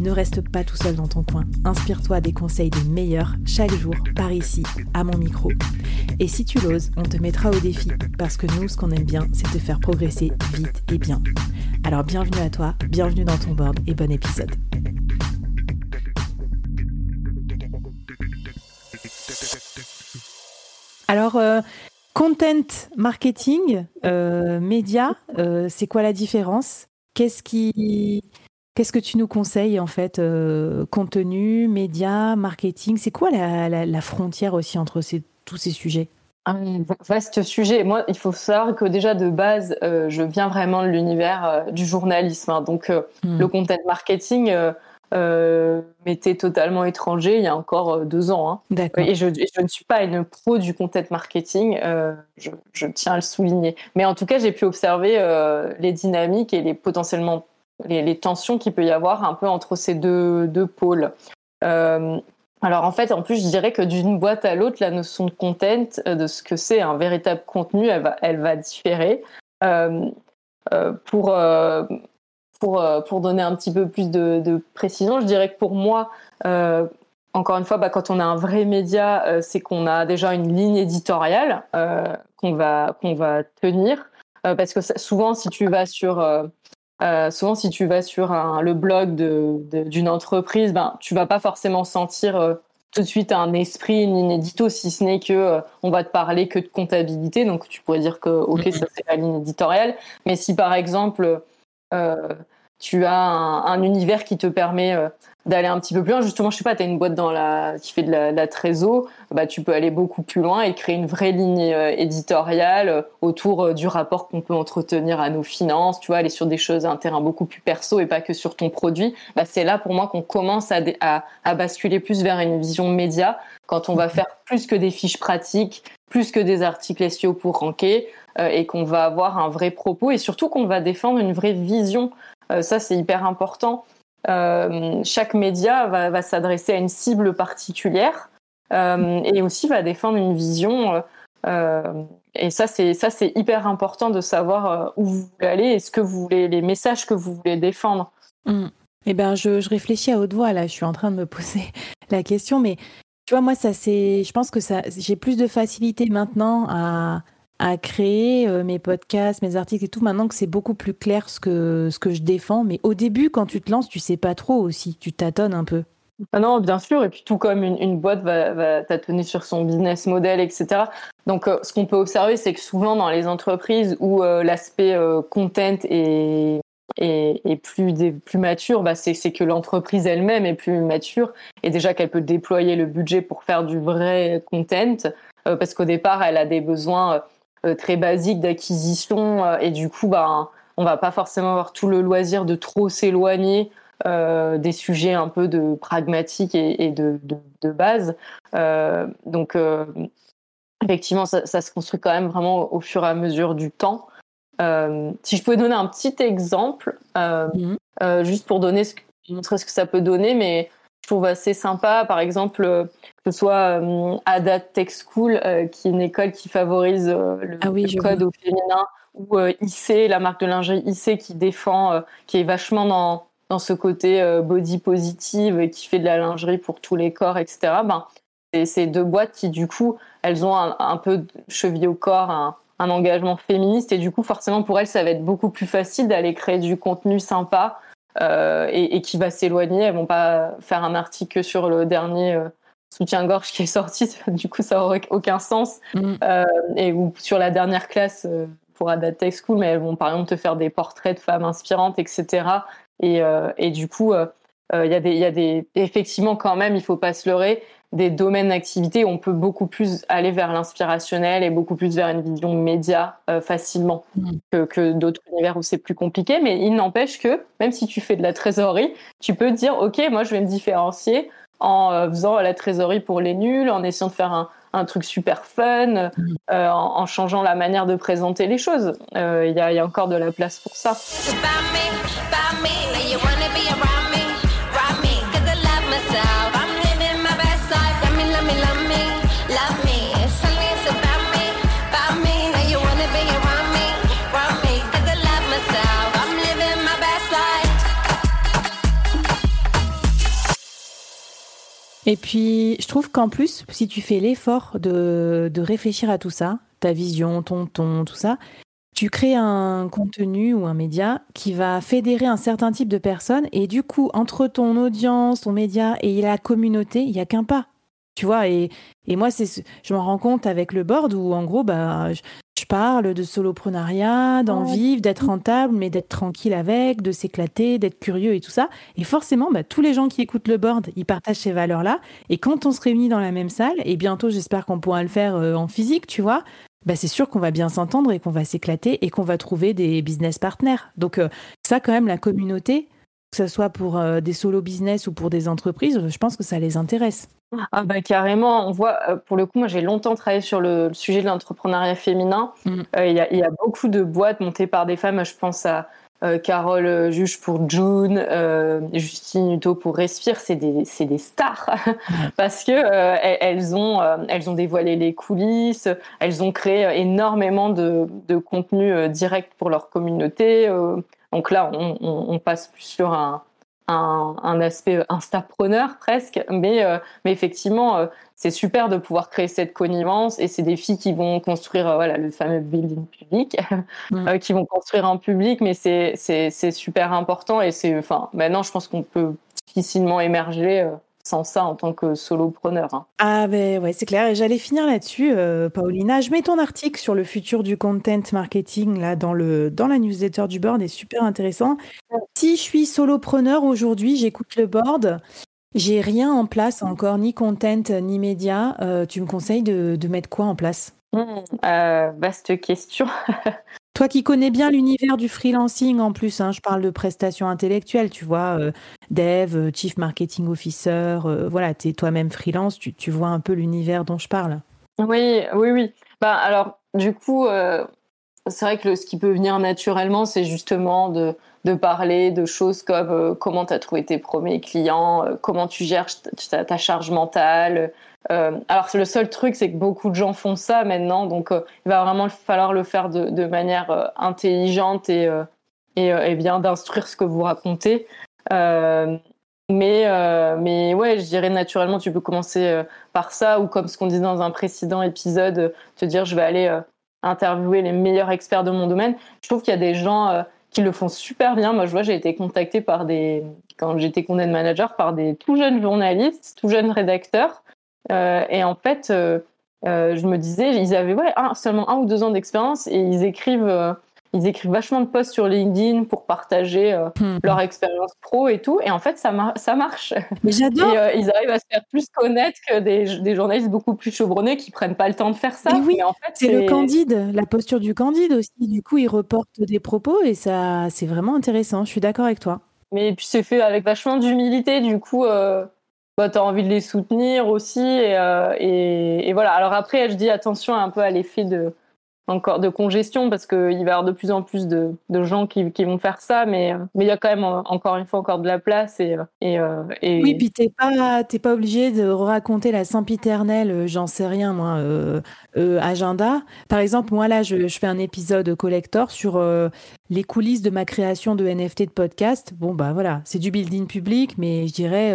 Ne reste pas tout seul dans ton coin. Inspire-toi des conseils des meilleurs chaque jour par ici, à mon micro. Et si tu l'oses, on te mettra au défi parce que nous, ce qu'on aime bien, c'est te faire progresser vite et bien. Alors bienvenue à toi, bienvenue dans ton board et bon épisode. Alors, euh, content marketing, euh, média, euh, c'est quoi la différence? Qu'est-ce qui, qu'est-ce que tu nous conseilles en fait Contenu, média, marketing, c'est quoi la, frontière aussi entre tous ces sujets? Un vaste sujet. Moi, il faut savoir que déjà de base, euh, je viens vraiment de l'univers euh, du journalisme. Hein. donc, euh, hmm. le content marketing m'était totalement étranger il y a encore deux ans. Hein. Et, je, ne suis pas une pro du content marketing, je, tiens à le souligner. Mais en tout cas, j'ai pu observer les dynamiques et les potentiellement les, tensions qu'il peut y avoir un peu entre ces deux, deux pôles. Alors en fait, en plus, je dirais que d'une boîte à l'autre, la notion de content, euh, de ce que c'est un véritable contenu, elle va, elle va différer. Euh, euh, pour, pour, pour donner un petit peu plus de, précision, je dirais que pour moi, encore une fois, bah, quand on a un vrai média, c'est qu'on a déjà une ligne éditoriale qu'on va, qu'on va tenir. parce que souvent, si tu vas sur euh, souvent, si tu vas sur le blog d'une entreprise, ben, tu vas pas forcément sentir euh, tout de suite un esprit, une inédito, si ce n'est que euh, on va te parler que de comptabilité. Donc, tu pourrais dire que, OK, ça c'est la ligne éditoriale. Mais si par exemple, tu as un, univers qui te permet euh, d'aller un petit peu plus loin. Justement, je sais pas, tu as une boîte dans la, qui fait de la, la trésor, bah, tu peux aller beaucoup plus loin et créer une vraie ligne euh, éditoriale euh, autour du rapport qu'on peut entretenir à nos finances, tu vois, aller sur des choses, un terrain beaucoup plus perso et pas que sur ton produit. Bah, c'est là pour moi qu'on commence à, à, à, basculer plus vers une vision média quand on va mhm. faire plus que des fiches pratiques, plus que des articles SEO pour ranker et qu'on va avoir un vrai propos et surtout qu'on va défendre une vraie vision ça, c'est hyper important. Euh, chaque média va, s'adresser à une cible particulière euh, et aussi va défendre une vision. et ça, c'est ça, c'est hyper important de savoir où vous voulez aller et ce que vous voulez, les messages que vous voulez défendre. Mmh. Eh ben, je, je, réfléchis à haute voix là. Je suis en train de me poser la question, mais tu vois, moi, ça c'est. Je pense que ça, j'ai plus de facilité maintenant à à créer euh, mes podcasts, mes articles et tout, maintenant que c'est beaucoup plus clair ce que, ce que je défends. Mais au début, quand tu te lances, tu sais pas trop aussi, tu tâtonnes un peu. Ah non, bien sûr. Et puis tout comme une, boîte va, va, tâtonner sur son business model, etc. Donc euh, ce qu'on peut observer, c'est que souvent dans les entreprises où euh, l'aspect content est, est, plus, plus mature, bah c'est que l'entreprise elle-même est plus mature et déjà qu'elle peut déployer le budget pour faire du vrai content. parce qu'au départ, elle a des besoins très basique d'acquisition euh, et du coup bah on va pas forcément avoir tout le loisir de trop s'éloigner euh, des sujets un peu de pragmatique et, de, de, base. donc, effectivement, ça, ça, se construit quand même vraiment au fur et à mesure du temps. si je pouvais donner un petit exemple, mhm. juste pour donner ce, montrer ce que ça peut donner, mais trouve assez sympa, par exemple, que ce soit euh, Ada Tech School, euh, qui est une école qui favorise euh, le, ah code au féminin, ou IC, la marque de lingerie IC qui défend, qui est vachement dans, dans ce côté body positive et qui fait de la lingerie pour tous les corps, etc. Ben, c'est ces deux boîtes qui, du coup, elles ont un, peu chevillé au corps un, un, engagement féministe. Et du coup, forcément, pour elles, ça va être beaucoup plus facile d'aller créer du contenu sympa et, et, qui va s'éloigner. Elles vont pas faire un article sur le dernier soutien-gorge qui est sorti, du coup ça aurait aucun sens. Mm. Euh, et ou sur la dernière classe euh, pour Ada Tech School, mais elles vont par exemple te faire des portraits de femmes inspirantes, etc. Et, euh, et du coup, il y, a des, y a des, effectivement quand même, il faut pas se leurrer, des domaines d'activité où on peut beaucoup plus aller vers l'inspirationnel et beaucoup plus vers une vision média facilement mm. que, que d'autres univers où c'est plus compliqué. Mais il n'empêche que même si tu fais de la trésorerie, tu peux dire, OK, moi je vais me différencier en euh, faisant la trésorerie pour les nuls, en essayant de faire un truc super fun, mm. en, changeant la manière de présenter les choses. Il y, a, encore de la place pour ça. Et puis, je trouve qu'en plus, si tu fais l'effort de, de réfléchir à tout ça, ta vision, ton ton, tout ça, tu crées un contenu ou un média qui va fédérer un certain type de personnes et du coup, entre ton audience, ton média et la communauté, il n'y a qu'un pas. Tu vois, et, moi, c'est, je m'en rends compte avec le board où, en gros, bah, parle de soloprenariat, d'en vivre, d'être rentable, mais d'être tranquille avec, de s'éclater, d'être curieux et tout ça. Et forcément, bah, tous les gens qui écoutent le board, ils partagent ces valeurs-là. Et quand on se réunit dans la même salle, et bientôt, j'espère qu'on pourra le faire euh, en physique, tu vois, bah, c'est sûr qu'on va bien s'entendre et qu'on va s'éclater et qu'on va trouver des business partners. Donc, euh, ça, quand même, la communauté, que ce soit pour euh, des solo business ou pour des entreprises, je pense que ça les intéresse. Ah bah carrément, on voit, euh, pour le coup, moi j'ai longtemps travaillé sur le, sujet de l'entrepreneuriat féminin. Mm. Euh, il y, a beaucoup de boîtes montées par des femmes, je pense à Carole Juge pour June, Justine Hutto pour Respire, c'est des, des, stars parce que elles, ont, elles ont dévoilé les coulisses, elles ont créé énormément de, de contenu direct pour leur communauté. Donc là, on, passe plus sur un, un, aspect instapreneur presque, mais, euh, mais effectivement, euh, c'est super de pouvoir créer cette connivence et c'est des filles qui vont construire euh, voilà, le fameux building public, qui vont construire en public, mais c'est super important et c'est, enfin, maintenant, je pense qu'on peut difficilement émerger sans ça en tant que solopreneur. Hein. Ah ben ouais, c'est clair. Et j'allais finir là-dessus, euh, Paulina. Je mets ton article sur le futur du content marketing là dans le dans la newsletter du board, est super intéressant. Si je suis solopreneur aujourd'hui, j'écoute le board. J'ai rien en place encore, ni content, ni média. Euh, tu me conseilles de, de, mettre quoi en place? Mmh, euh, Vaste question. Toi qui connais bien l'univers du freelancing en plus, hein, je parle de prestations intellectuelles, tu vois, euh, dev, euh, chief marketing officer, euh, voilà, tu es toi-même freelance, tu, vois un peu l'univers dont je parle. Oui, oui, oui. Bah, alors, du coup, c'est vrai que ce qui peut venir naturellement, c'est justement de, de, parler de choses comme comment tu as trouvé tes premiers clients, comment tu gères ta charge mentale, euh, alors le seul truc, c'est que beaucoup de gens font ça maintenant, donc euh, il va vraiment falloir le faire de, de manière euh, intelligente et, euh, et, et, bien d'instruire ce que vous racontez. mais, mais ouais, je dirais naturellement, tu peux commencer par ça, ou comme ce qu'on disait dans un précédent épisode, te dire je vais aller interviewer les meilleurs experts de mon domaine. Je trouve qu'il y a des gens qui le font super bien. Moi, je vois, j'ai été contactée par des, quand j'étais content manager, par des tout jeunes journalistes, tout jeunes rédacteurs euh, et en fait, euh, euh, je me disais, ils avaient ouais, seulement un ou deux ans d'expérience et ils écrivent ils écrivent vachement de posts sur LinkedIn pour partager hmm. leur expérience pro et tout. Et en fait, ça, ça marche. Mais j'adore. ils arrivent à se faire plus connaître que des, des, journalistes beaucoup plus chevronnés qui prennent pas le temps de faire ça. oui, en fait, c'est le candide, la posture du candide aussi. Du coup, ils reportent des propos et ça, c'est vraiment intéressant. Je suis d'accord avec toi. Mais puis c'est fait avec vachement d'humilité. Du coup, bah, tu as envie de les soutenir aussi. Euh, et, et, voilà. Alors après, je dis attention un peu à l'effet de, encore de congestion parce qu'il va y avoir de plus en plus de, gens qui, vont faire ça, mais mais il y a quand même encore une fois encore de la place et euh, oui, puis t'es pas pas obligé de raconter la sempiternelle, euh, j'en sais rien euh, agenda. Par exemple, moi là, je, je, fais un épisode collector sur les coulisses de ma création de NFT de podcast. Bon bah voilà, c'est du building public, mais je dirais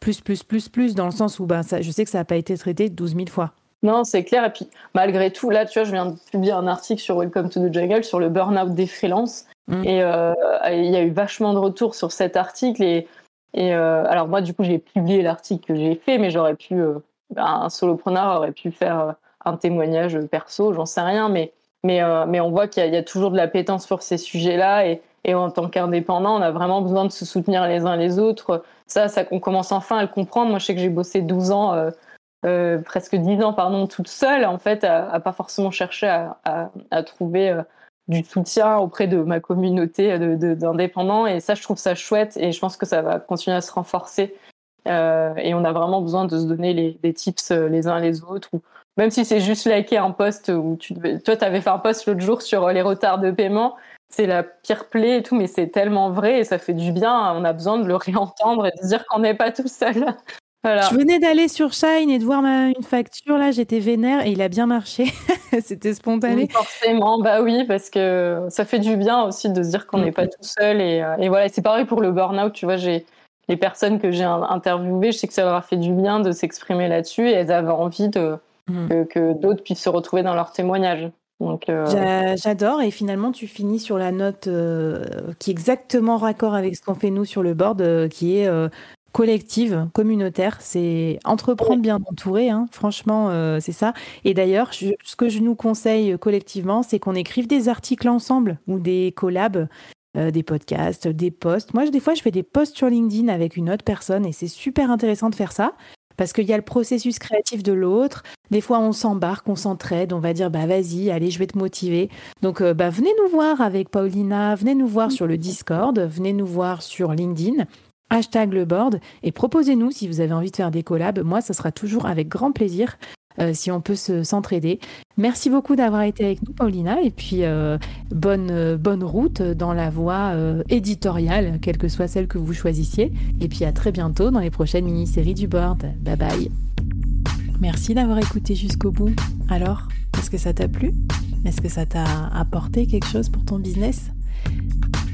plus plus plus plus dans le sens où bah ça, je sais que ça n'a pas été traité 12 000 fois. Non, c'est clair. Et puis, malgré tout, là, tu vois, je viens de publier un article sur Welcome to the Jungle sur le burn-out des freelances. Mm. Et euh, il y a eu vachement de retours sur cet article. Et, et euh, alors, moi, du coup, j'ai publié l'article que j'ai fait, mais j'aurais pu, euh, un solopreneur aurait pu faire un témoignage perso, j'en sais rien. Mais, mais, mais on voit qu'il y, a toujours de la pétence sur ces sujets-là. Et, et en tant qu'indépendant, on a vraiment besoin de se soutenir les uns les autres. Ça, ça on commence enfin à le comprendre. Moi, je sais que j'ai bossé 12 ans euh, presque dix ans pardon toute seule en fait à, pas forcément chercher à, trouver euh, du soutien auprès de ma communauté d'indépendants et ça je trouve ça chouette et je pense que ça va continuer à se renforcer euh, et on a vraiment besoin de se donner les, des tips les uns les autres ou même si c'est juste liker un post où tu toi, tu fait un post l'autre jour sur les retards de paiement. C'est la pire plaie et tout, mais c'est tellement vrai et ça fait du bien. On a besoin de le réentendre et de dire qu'on n'est pas tout seul. Je venais d'aller sur Shine et de voir ma, une facture, là, j'étais vénère et il a bien marché. C'était spontané. forcément, bah oui, parce que ça fait du bien aussi de se dire qu'on n'est pas tout seul. Et, euh, et voilà, c'est pareil pour le burn-out, tu vois, j'ai les personnes que j'ai interviewées, je sais que ça leur a fait du bien de s'exprimer là-dessus et elles avaient envie de, mm. que, d'autres puissent se retrouver dans leurs témoignages. Donc, euh, J'adore et finalement tu finis sur la note euh, qui est exactement raccord avec ce qu'on fait nous sur le board, qui est collective, communautaire. C'est entreprendre bien entouré, hein. franchement, euh, c'est ça. Et d'ailleurs, ce que je nous conseille collectivement, c'est qu'on écrive des articles ensemble ou des collabs. Euh, des podcasts, des posts. Moi, des fois, je fais des posts sur LinkedIn avec une autre personne et c'est super intéressant de faire ça parce qu'il y a le processus créatif de l'autre. Des fois, on s'embarque, on s'entraide, on va dire bah vas-y, allez, je vais te motiver. Donc, euh, bah, venez nous voir avec Paulina, venez nous voir sur le Discord, venez nous voir sur LinkedIn hashtag le board et proposez-nous si vous avez envie de faire des collabs. Moi, ce sera toujours avec grand plaisir euh, si on peut s'entraider. Merci beaucoup d'avoir été avec nous, Paulina, et puis euh, bonne, euh, bonne route dans la voie éditoriale, quelle que soit celle que vous choisissiez. Et puis à très bientôt dans les prochaines mini-séries du board. Bye bye. Merci d'avoir écouté jusqu'au bout. Alors, est-ce que ça t'a plu? Est-ce que ça t'a apporté quelque chose pour ton business?